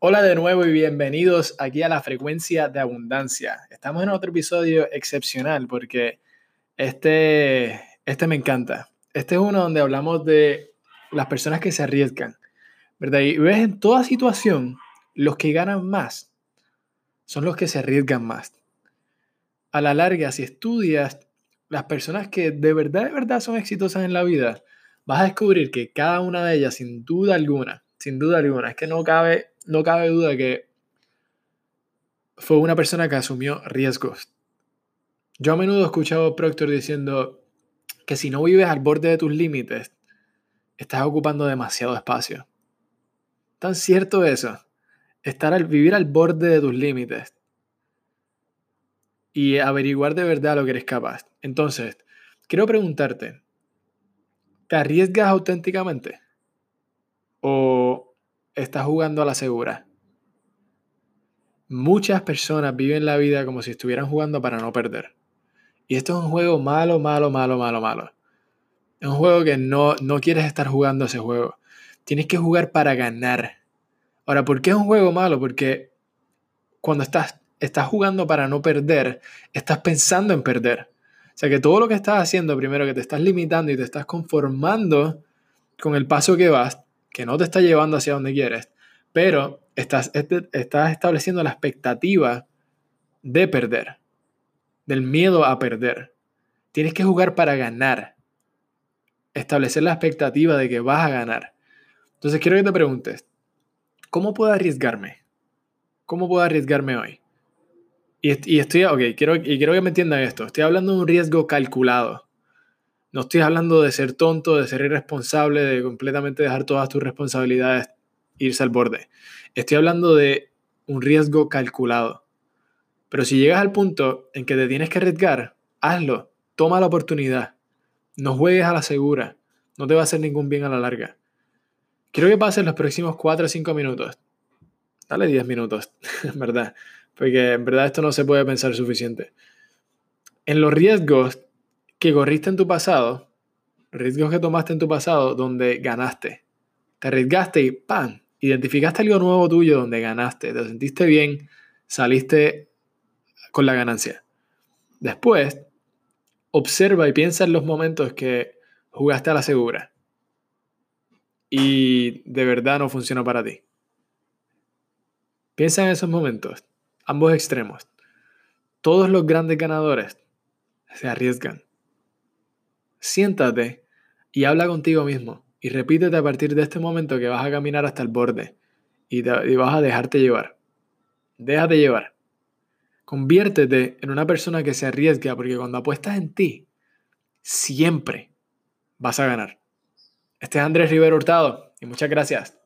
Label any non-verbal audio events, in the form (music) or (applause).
Hola de nuevo y bienvenidos aquí a la frecuencia de abundancia. Estamos en otro episodio excepcional porque este, este me encanta. Este es uno donde hablamos de las personas que se arriesgan, ¿verdad? Y ves en toda situación, los que ganan más son los que se arriesgan más. A la larga, si estudias las personas que de verdad, de verdad son exitosas en la vida, vas a descubrir que cada una de ellas, sin duda alguna, sin duda alguna, es que no cabe, no cabe duda que fue una persona que asumió riesgos. Yo a menudo he escuchado a Proctor diciendo que si no vives al borde de tus límites, estás ocupando demasiado espacio. Tan cierto eso. Estar vivir al borde de tus límites y averiguar de verdad lo que eres capaz. Entonces, quiero preguntarte, ¿te arriesgas auténticamente? ¿O estás jugando a la segura? Muchas personas viven la vida como si estuvieran jugando para no perder. Y esto es un juego malo, malo, malo, malo, malo. Es un juego que no, no quieres estar jugando ese juego. Tienes que jugar para ganar. Ahora, ¿por qué es un juego malo? Porque cuando estás, estás jugando para no perder, estás pensando en perder. O sea que todo lo que estás haciendo, primero que te estás limitando y te estás conformando con el paso que vas, que no te está llevando hacia donde quieres, pero estás, este, estás estableciendo la expectativa de perder, del miedo a perder. Tienes que jugar para ganar establecer la expectativa de que vas a ganar. Entonces quiero que te preguntes, ¿cómo puedo arriesgarme? ¿Cómo puedo arriesgarme hoy? Y, estoy, ok, quiero, y quiero que me entiendan esto, estoy hablando de un riesgo calculado. No estoy hablando de ser tonto, de ser irresponsable, de completamente dejar todas tus responsabilidades irse al borde. Estoy hablando de un riesgo calculado. Pero si llegas al punto en que te tienes que arriesgar, hazlo, toma la oportunidad. No juegues a la segura. No te va a hacer ningún bien a la larga. Quiero que pasen los próximos 4 o 5 minutos. Dale 10 minutos, (laughs) verdad. Porque en verdad esto no se puede pensar suficiente. En los riesgos que corriste en tu pasado, riesgos que tomaste en tu pasado donde ganaste. Te arriesgaste y ¡pam! Identificaste algo nuevo tuyo donde ganaste. Te sentiste bien, saliste con la ganancia. Después, observa y piensa en los momentos que jugaste a la segura y de verdad no funcionó para ti. Piensa en esos momentos, ambos extremos. Todos los grandes ganadores se arriesgan. Siéntate y habla contigo mismo y repítete a partir de este momento que vas a caminar hasta el borde y, vas a dejarte llevar. Déjate llevar. Conviértete en una persona que se arriesga porque cuando apuestas en ti, siempre vas a ganar. Este es Andrés Rivero Hurtado y muchas gracias.